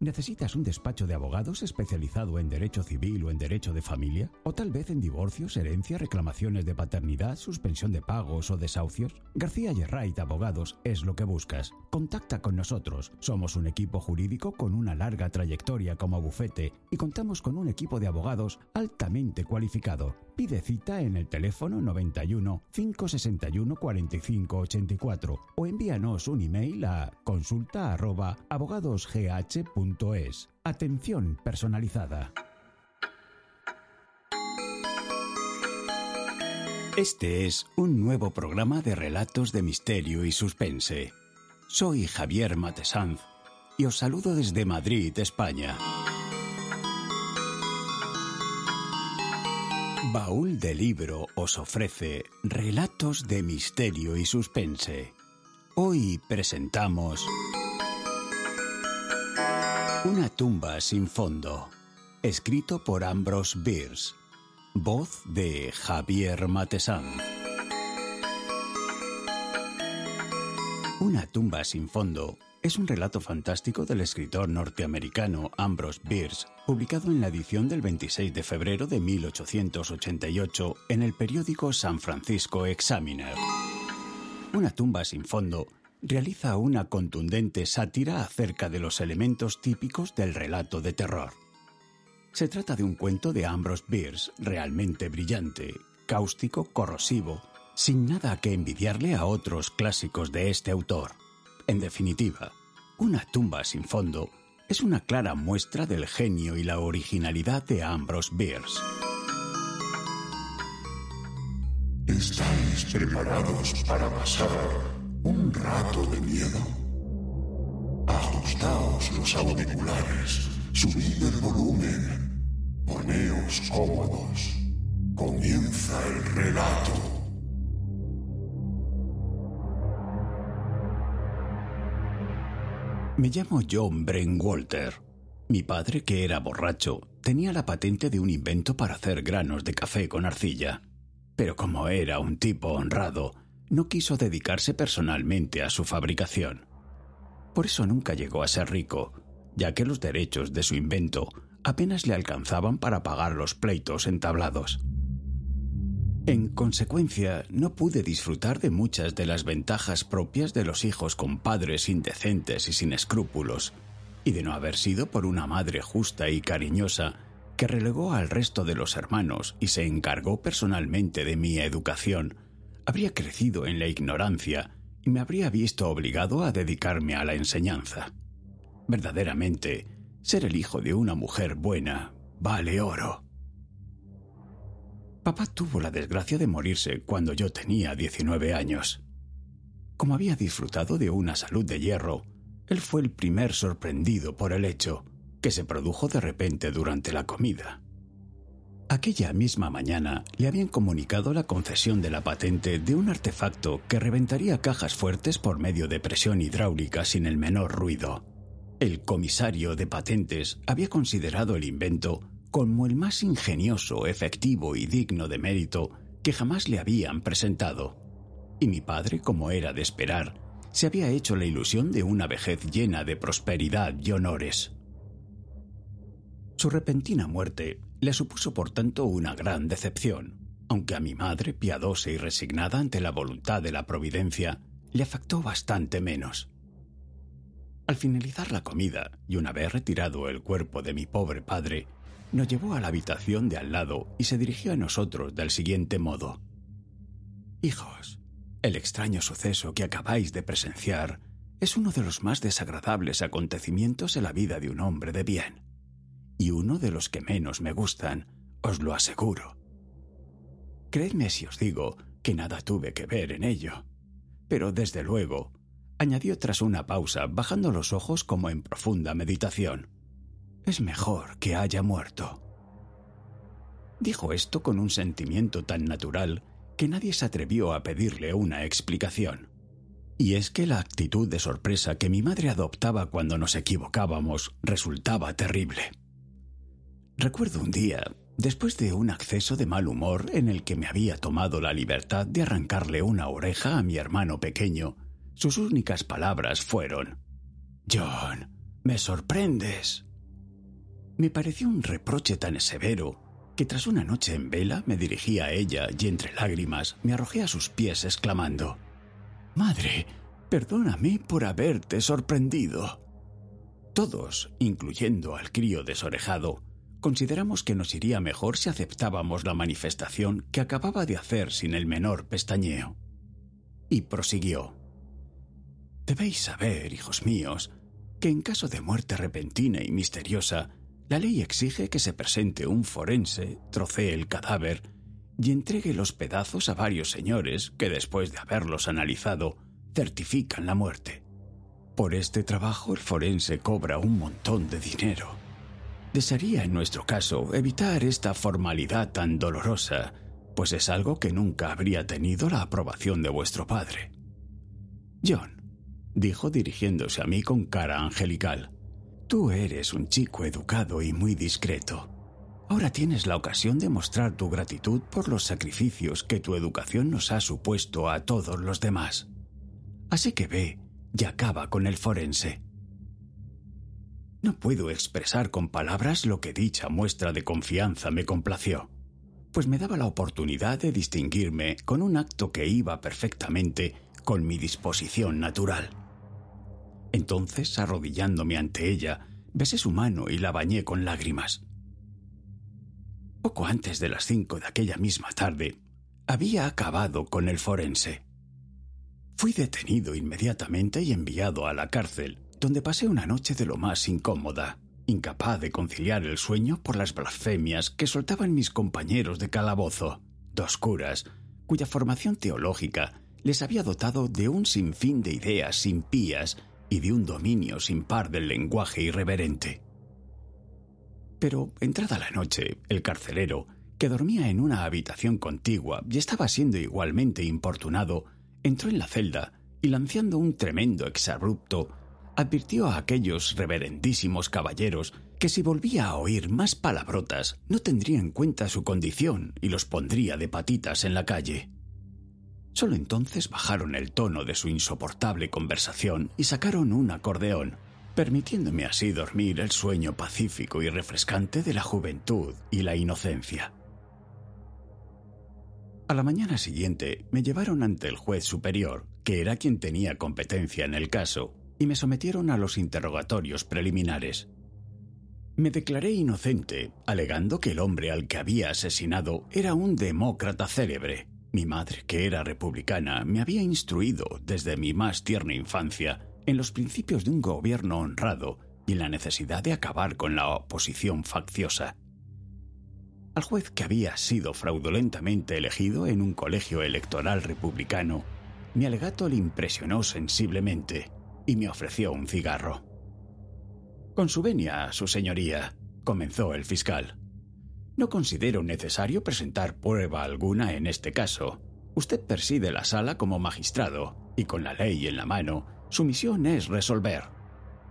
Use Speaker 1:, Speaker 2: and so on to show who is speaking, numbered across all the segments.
Speaker 1: ¿Necesitas un despacho de abogados especializado en derecho civil o en derecho de familia? ¿O tal vez en divorcios, herencia, reclamaciones de paternidad, suspensión de pagos o desahucios? García Yerrait Abogados es lo que buscas. Contacta con nosotros. Somos un equipo jurídico con una larga trayectoria como bufete y contamos con un equipo de abogados altamente cualificado. Pide cita en el teléfono 91 561 45 84 o envíanos un email a consulta. Atención personalizada. Este es un nuevo programa de relatos de misterio y suspense. Soy Javier Matesanz y os saludo desde Madrid, España. Baúl de Libro os ofrece relatos de misterio y suspense. Hoy presentamos Una tumba sin fondo, escrito por Ambrose Bierce, voz de Javier Matesan. Una tumba sin fondo es un relato fantástico del escritor norteamericano Ambrose Bierce, publicado en la edición del 26 de febrero de 1888 en el periódico San Francisco Examiner. Una tumba sin fondo realiza una contundente sátira acerca de los elementos típicos del relato de terror. Se trata de un cuento de Ambrose Bierce realmente brillante, cáustico, corrosivo, sin nada que envidiarle a otros clásicos de este autor. En definitiva, Una tumba sin fondo es una clara muestra del genio y la originalidad de Ambrose Bierce.
Speaker 2: ¿Estáis preparados para pasar un rato de miedo? Ajustaos los auriculares, subid el volumen, poneos cómodos. Comienza el relato.
Speaker 1: Me llamo John Bren Walter. Mi padre, que era borracho, tenía la patente de un invento para hacer granos de café con arcilla. Pero como era un tipo honrado, no quiso dedicarse personalmente a su fabricación. Por eso nunca llegó a ser rico, ya que los derechos de su invento apenas le alcanzaban para pagar los pleitos entablados. En consecuencia, no pude disfrutar de muchas de las ventajas propias de los hijos con padres indecentes y sin escrúpulos, y de no haber sido por una madre justa y cariñosa que relegó al resto de los hermanos y se encargó personalmente de mi educación, habría crecido en la ignorancia y me habría visto obligado a dedicarme a la enseñanza. Verdaderamente, ser el hijo de una mujer buena vale oro. Papá tuvo la desgracia de morirse cuando yo tenía 19 años. Como había disfrutado de una salud de hierro, él fue el primer sorprendido por el hecho, que se produjo de repente durante la comida. Aquella misma mañana le habían comunicado la concesión de la patente de un artefacto que reventaría cajas fuertes por medio de presión hidráulica sin el menor ruido. El comisario de patentes había considerado el invento como el más ingenioso, efectivo y digno de mérito que jamás le habían presentado. Y mi padre, como era de esperar, se había hecho la ilusión de una vejez llena de prosperidad y honores. Su repentina muerte le supuso por tanto una gran decepción, aunque a mi madre, piadosa y resignada ante la voluntad de la providencia, le afectó bastante menos. Al finalizar la comida y una vez retirado el cuerpo de mi pobre padre, nos llevó a la habitación de al lado y se dirigió a nosotros del siguiente modo. Hijos, el extraño suceso que acabáis de presenciar es uno de los más desagradables acontecimientos en la vida de un hombre de bien, y uno de los que menos me gustan, os lo aseguro. Creedme si os digo que nada tuve que ver en ello, pero desde luego añadió tras una pausa, bajando los ojos como en profunda meditación. Es mejor que haya muerto. Dijo esto con un sentimiento tan natural que nadie se atrevió a pedirle una explicación. Y es que la actitud de sorpresa que mi madre adoptaba cuando nos equivocábamos resultaba terrible. Recuerdo un día, después de un acceso de mal humor en el que me había tomado la libertad de arrancarle una oreja a mi hermano pequeño, sus únicas palabras fueron John, me sorprendes. Me pareció un reproche tan severo que tras una noche en vela me dirigí a ella y entre lágrimas me arrojé a sus pies exclamando Madre, perdóname por haberte sorprendido. Todos, incluyendo al crío desorejado, consideramos que nos iría mejor si aceptábamos la manifestación que acababa de hacer sin el menor pestañeo. Y prosiguió. Debéis saber, hijos míos, que en caso de muerte repentina y misteriosa, la ley exige que se presente un forense, trocee el cadáver y entregue los pedazos a varios señores que después de haberlos analizado certifican la muerte. Por este trabajo el forense cobra un montón de dinero. Desearía en nuestro caso evitar esta formalidad tan dolorosa, pues es algo que nunca habría tenido la aprobación de vuestro padre. John, dijo dirigiéndose a mí con cara angelical, tú eres un chico educado y muy discreto. Ahora tienes la ocasión de mostrar tu gratitud por los sacrificios que tu educación nos ha supuesto a todos los demás. Así que ve y acaba con el forense. No puedo expresar con palabras lo que dicha muestra de confianza me complació, pues me daba la oportunidad de distinguirme con un acto que iba perfectamente con mi disposición natural. Entonces, arrodillándome ante ella, besé su mano y la bañé con lágrimas. Poco antes de las cinco de aquella misma tarde, había acabado con el forense. Fui detenido inmediatamente y enviado a la cárcel, donde pasé una noche de lo más incómoda, incapaz de conciliar el sueño por las blasfemias que soltaban mis compañeros de calabozo, dos curas, cuya formación teológica les había dotado de un sinfín de ideas impías y de un dominio sin par del lenguaje irreverente. Pero, entrada la noche, el carcelero, que dormía en una habitación contigua y estaba siendo igualmente importunado, entró en la celda y lanzando un tremendo exabrupto, advirtió a aquellos reverendísimos caballeros que si volvía a oír más palabrotas no tendría en cuenta su condición y los pondría de patitas en la calle. Solo entonces bajaron el tono de su insoportable conversación y sacaron un acordeón, permitiéndome así dormir el sueño pacífico y refrescante de la juventud y la inocencia. A la mañana siguiente me llevaron ante el juez superior, que era quien tenía competencia en el caso, y me sometieron a los interrogatorios preliminares. Me declaré inocente, alegando que el hombre al que había asesinado era un demócrata célebre. Mi madre, que era republicana, me había instruido desde mi más tierna infancia en los principios de un gobierno honrado y en la necesidad de acabar con la oposición facciosa. Al juez que había sido fraudulentamente elegido en un colegio electoral republicano, mi alegato le impresionó sensiblemente y me ofreció un cigarro. Con su venia, su señoría, comenzó el fiscal. No considero necesario presentar prueba alguna en este caso. Usted preside la sala como magistrado y con la ley en la mano su misión es resolver.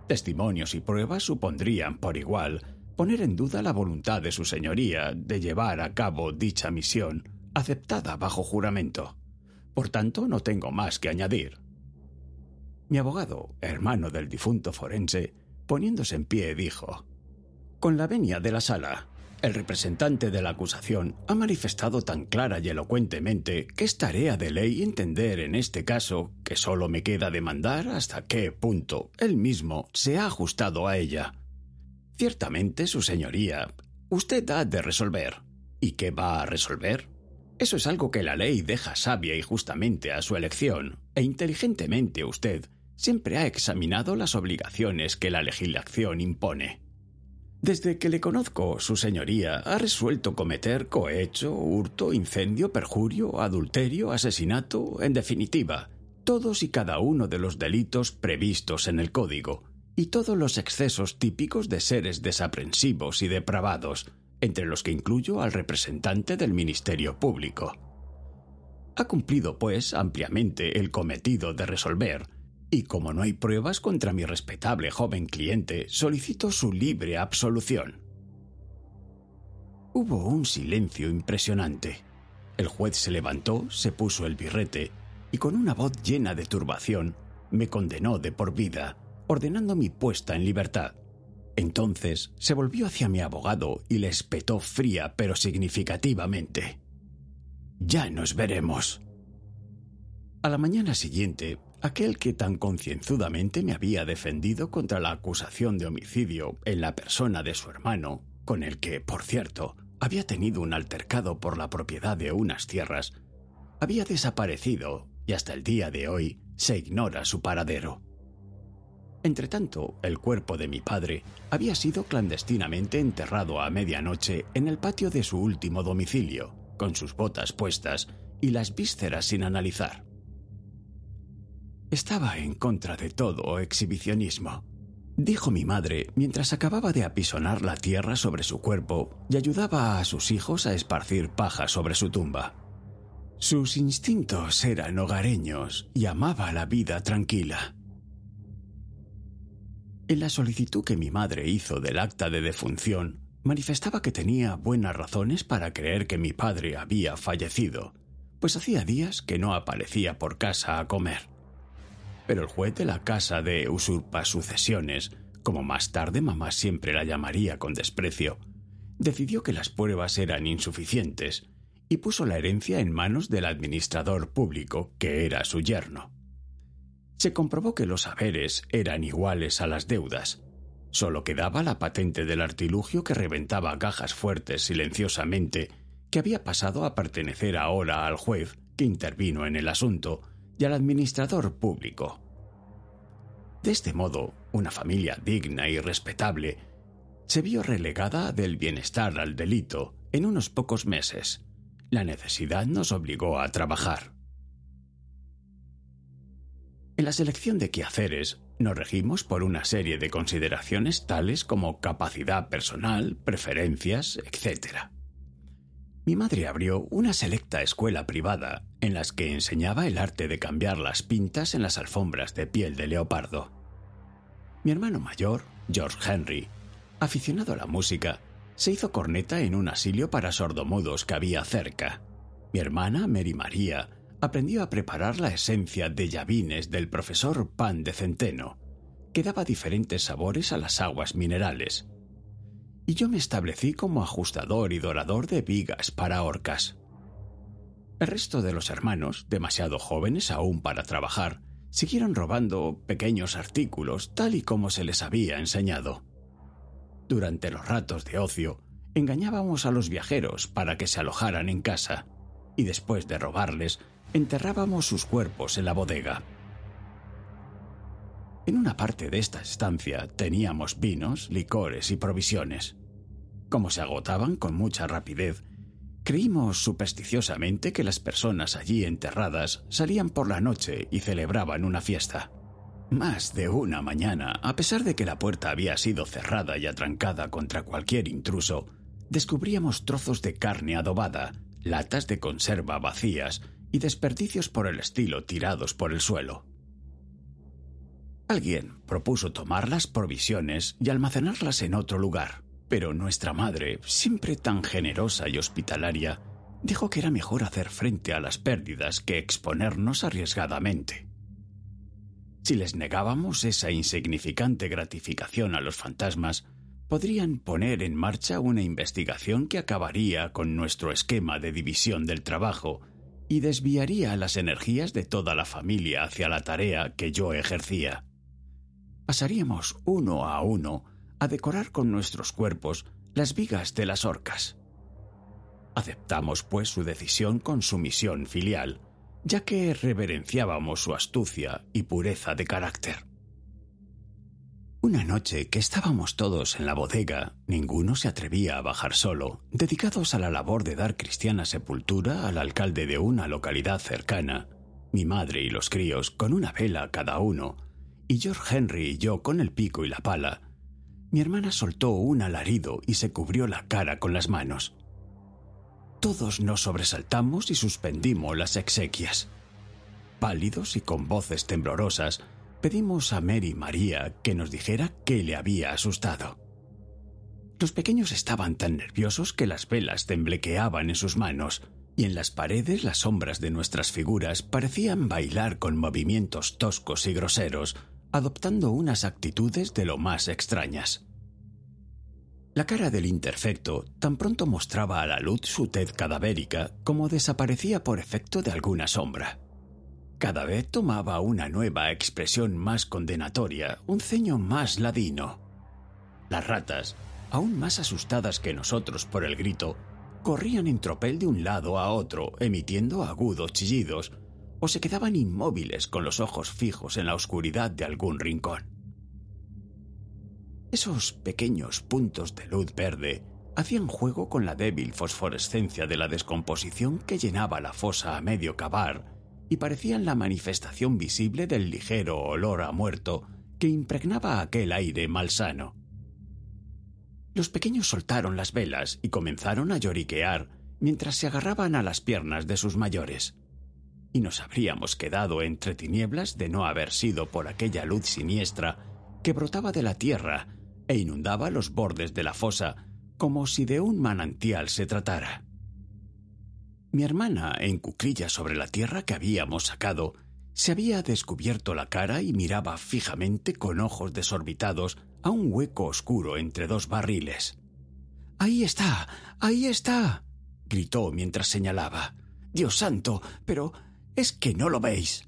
Speaker 1: Testimonios y pruebas supondrían, por igual, poner en duda la voluntad de su señoría de llevar a cabo dicha misión, aceptada bajo juramento. Por tanto, no tengo más que añadir. Mi abogado, hermano del difunto forense, poniéndose en pie, dijo, Con la venia de la sala, el representante de la acusación ha manifestado tan clara y elocuentemente que es tarea de ley entender en este caso que solo me queda demandar hasta qué punto él mismo se ha ajustado a ella. Ciertamente, su señoría, usted ha de resolver. ¿Y qué va a resolver? Eso es algo que la ley deja sabia y justamente a su elección, e inteligentemente usted siempre ha examinado las obligaciones que la legislación impone. Desde que le conozco, su señoría ha resuelto cometer cohecho, hurto, incendio, perjurio, adulterio, asesinato, en definitiva, todos y cada uno de los delitos previstos en el Código, y todos los excesos típicos de seres desaprensivos y depravados, entre los que incluyo al representante del Ministerio Público. Ha cumplido, pues, ampliamente el cometido de resolver, y como no hay pruebas contra mi respetable joven cliente, solicito su libre absolución. Hubo un silencio impresionante. El juez se levantó, se puso el birrete y con una voz llena de turbación me condenó de por vida, ordenando mi puesta en libertad. Entonces se volvió hacia mi abogado y le espetó fría pero significativamente. Ya nos veremos. A la mañana siguiente, aquel que tan concienzudamente me había defendido contra la acusación de homicidio en la persona de su hermano, con el que, por cierto, había tenido un altercado por la propiedad de unas tierras, había desaparecido y hasta el día de hoy se ignora su paradero. Entretanto, el cuerpo de mi padre había sido clandestinamente enterrado a medianoche en el patio de su último domicilio, con sus botas puestas y las vísceras sin analizar. Estaba en contra de todo exhibicionismo, dijo mi madre mientras acababa de apisonar la tierra sobre su cuerpo y ayudaba a sus hijos a esparcir paja sobre su tumba. Sus instintos eran hogareños y amaba la vida tranquila. En la solicitud que mi madre hizo del acta de defunción, manifestaba que tenía buenas razones para creer que mi padre había fallecido, pues hacía días que no aparecía por casa a comer. Pero el juez de la casa de usurpa sucesiones, como más tarde mamá siempre la llamaría con desprecio, decidió que las pruebas eran insuficientes y puso la herencia en manos del administrador público, que era su yerno se comprobó que los haberes eran iguales a las deudas. Solo quedaba la patente del artilugio que reventaba cajas fuertes silenciosamente, que había pasado a pertenecer ahora al juez que intervino en el asunto y al administrador público. De este modo, una familia digna y respetable se vio relegada del bienestar al delito en unos pocos meses. La necesidad nos obligó a trabajar. En la selección de quehaceres nos regimos por una serie de consideraciones tales como capacidad personal, preferencias, etc. Mi madre abrió una selecta escuela privada en las que enseñaba el arte de cambiar las pintas en las alfombras de piel de leopardo. Mi hermano mayor, George Henry, aficionado a la música, se hizo corneta en un asilio para sordomudos que había cerca. Mi hermana, Mary María, aprendió a preparar la esencia de llavines del profesor Pan de Centeno, que daba diferentes sabores a las aguas minerales. Y yo me establecí como ajustador y dorador de vigas para orcas. El resto de los hermanos, demasiado jóvenes aún para trabajar, siguieron robando pequeños artículos tal y como se les había enseñado. Durante los ratos de ocio, engañábamos a los viajeros para que se alojaran en casa, y después de robarles, enterrábamos sus cuerpos en la bodega. En una parte de esta estancia teníamos vinos, licores y provisiones. Como se agotaban con mucha rapidez, creímos supersticiosamente que las personas allí enterradas salían por la noche y celebraban una fiesta. Más de una mañana, a pesar de que la puerta había sido cerrada y atrancada contra cualquier intruso, descubríamos trozos de carne adobada, latas de conserva vacías y desperdicios por el estilo tirados por el suelo. Alguien propuso tomar las provisiones y almacenarlas en otro lugar, pero nuestra madre, siempre tan generosa y hospitalaria, dijo que era mejor hacer frente a las pérdidas que exponernos arriesgadamente. Si les negábamos esa insignificante gratificación a los fantasmas, podrían poner en marcha una investigación que acabaría con nuestro esquema de división del trabajo y desviaría las energías de toda la familia hacia la tarea que yo ejercía. Pasaríamos uno a uno a decorar con nuestros cuerpos las vigas de las orcas. Aceptamos, pues, su decisión con sumisión filial, ya que reverenciábamos su astucia y pureza de carácter. Una noche que estábamos todos en la bodega, ninguno se atrevía a bajar solo, dedicados a la labor de dar cristiana sepultura al alcalde de una localidad cercana, mi madre y los críos con una vela cada uno, y George Henry y yo con el pico y la pala, mi hermana soltó un alarido y se cubrió la cara con las manos. Todos nos sobresaltamos y suspendimos las exequias. Pálidos y con voces temblorosas, pedimos a Mary María que nos dijera qué le había asustado. Los pequeños estaban tan nerviosos que las velas temblequeaban en sus manos, y en las paredes las sombras de nuestras figuras parecían bailar con movimientos toscos y groseros, adoptando unas actitudes de lo más extrañas. La cara del interfecto tan pronto mostraba a la luz su tez cadavérica como desaparecía por efecto de alguna sombra. Cada vez tomaba una nueva expresión más condenatoria, un ceño más ladino. Las ratas, aún más asustadas que nosotros por el grito, corrían en tropel de un lado a otro, emitiendo agudos chillidos, o se quedaban inmóviles con los ojos fijos en la oscuridad de algún rincón. Esos pequeños puntos de luz verde hacían juego con la débil fosforescencia de la descomposición que llenaba la fosa a medio cavar y parecían la manifestación visible del ligero olor a muerto que impregnaba aquel aire malsano. Los pequeños soltaron las velas y comenzaron a lloriquear mientras se agarraban a las piernas de sus mayores y nos habríamos quedado entre tinieblas de no haber sido por aquella luz siniestra que brotaba de la tierra e inundaba los bordes de la fosa como si de un manantial se tratara. Mi hermana, en cuclillas sobre la tierra que habíamos sacado, se había descubierto la cara y miraba fijamente con ojos desorbitados a un hueco oscuro entre dos barriles. Ahí está. ahí está. gritó mientras señalaba. Dios santo. pero ¿Es que no lo veis?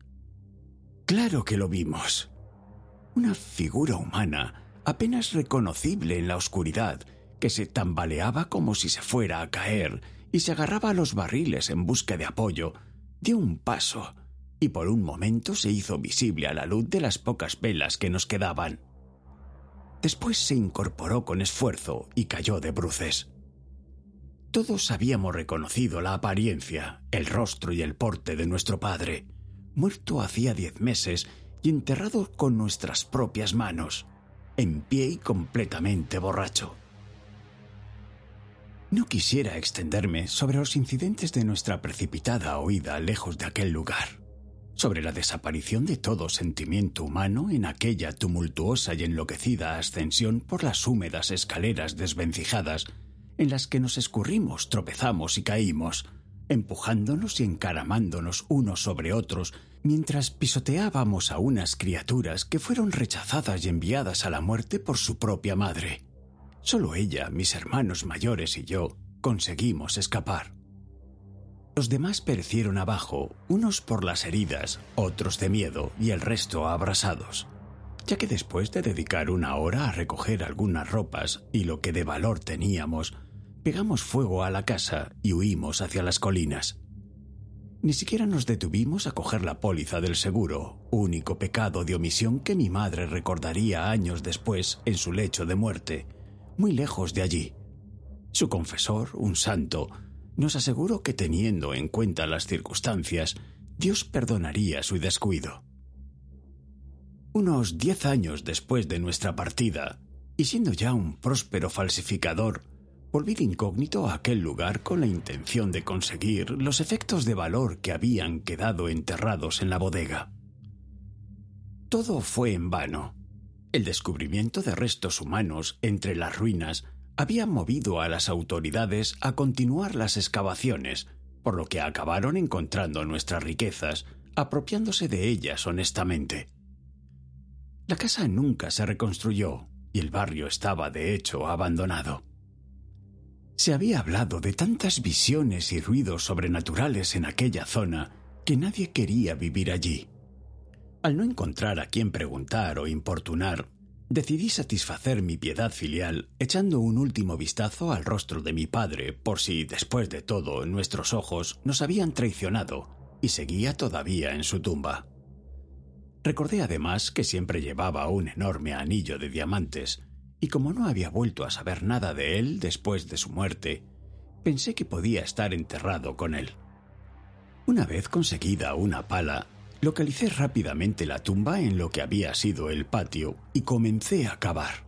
Speaker 1: Claro que lo vimos. Una figura humana, apenas reconocible en la oscuridad, que se tambaleaba como si se fuera a caer y se agarraba a los barriles en busca de apoyo, dio un paso y por un momento se hizo visible a la luz de las pocas velas que nos quedaban. Después se incorporó con esfuerzo y cayó de bruces. Todos habíamos reconocido la apariencia, el rostro y el porte de nuestro padre, muerto hacía diez meses y enterrado con nuestras propias manos, en pie y completamente borracho. No quisiera extenderme sobre los incidentes de nuestra precipitada huida lejos de aquel lugar, sobre la desaparición de todo sentimiento humano en aquella tumultuosa y enloquecida ascensión por las húmedas escaleras desvencijadas en las que nos escurrimos, tropezamos y caímos, empujándonos y encaramándonos unos sobre otros mientras pisoteábamos a unas criaturas que fueron rechazadas y enviadas a la muerte por su propia madre. Solo ella, mis hermanos mayores y yo conseguimos escapar. Los demás perecieron abajo, unos por las heridas, otros de miedo y el resto abrasados, ya que después de dedicar una hora a recoger algunas ropas y lo que de valor teníamos, pegamos fuego a la casa y huimos hacia las colinas. Ni siquiera nos detuvimos a coger la póliza del seguro, único pecado de omisión que mi madre recordaría años después en su lecho de muerte, muy lejos de allí. Su confesor, un santo, nos aseguró que teniendo en cuenta las circunstancias, Dios perdonaría su descuido. Unos diez años después de nuestra partida, y siendo ya un próspero falsificador, Volví incógnito a aquel lugar con la intención de conseguir los efectos de valor que habían quedado enterrados en la bodega. Todo fue en vano. El descubrimiento de restos humanos entre las ruinas había movido a las autoridades a continuar las excavaciones, por lo que acabaron encontrando nuestras riquezas, apropiándose de ellas honestamente. La casa nunca se reconstruyó y el barrio estaba de hecho abandonado. Se había hablado de tantas visiones y ruidos sobrenaturales en aquella zona que nadie quería vivir allí. Al no encontrar a quien preguntar o importunar, decidí satisfacer mi piedad filial echando un último vistazo al rostro de mi padre por si, después de todo, nuestros ojos nos habían traicionado y seguía todavía en su tumba. Recordé además que siempre llevaba un enorme anillo de diamantes y como no había vuelto a saber nada de él después de su muerte, pensé que podía estar enterrado con él. Una vez conseguida una pala, Localicé rápidamente la tumba en lo que había sido el patio y comencé a cavar.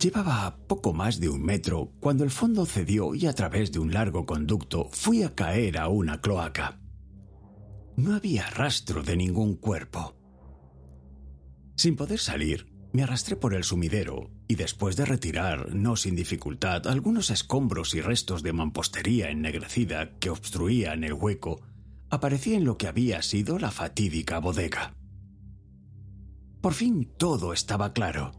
Speaker 1: Llevaba poco más de un metro cuando el fondo cedió y a través de un largo conducto fui a caer a una cloaca. No había rastro de ningún cuerpo. Sin poder salir, me arrastré por el sumidero y después de retirar, no sin dificultad, algunos escombros y restos de mampostería ennegrecida que obstruían el hueco, aparecí en lo que había sido la fatídica bodega. Por fin todo estaba claro.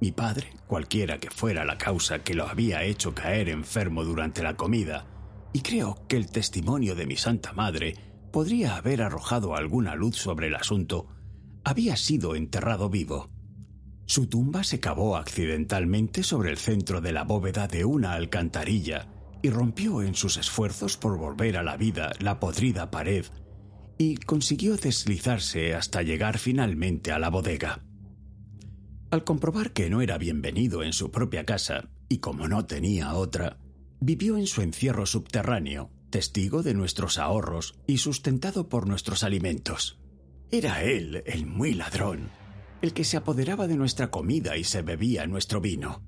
Speaker 1: Mi padre, cualquiera que fuera la causa que lo había hecho caer enfermo durante la comida, y creo que el testimonio de mi Santa Madre podría haber arrojado alguna luz sobre el asunto, había sido enterrado vivo. Su tumba se cavó accidentalmente sobre el centro de la bóveda de una alcantarilla y rompió en sus esfuerzos por volver a la vida la podrida pared y consiguió deslizarse hasta llegar finalmente a la bodega. Al comprobar que no era bienvenido en su propia casa y como no tenía otra, vivió en su encierro subterráneo, testigo de nuestros ahorros y sustentado por nuestros alimentos. Era él el muy ladrón, el que se apoderaba de nuestra comida y se bebía nuestro vino.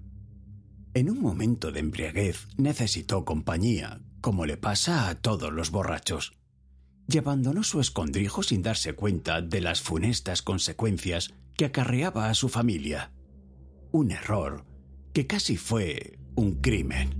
Speaker 1: En un momento de embriaguez necesitó compañía, como le pasa a todos los borrachos, y abandonó su escondrijo sin darse cuenta de las funestas consecuencias que acarreaba a su familia. Un error que casi fue un crimen.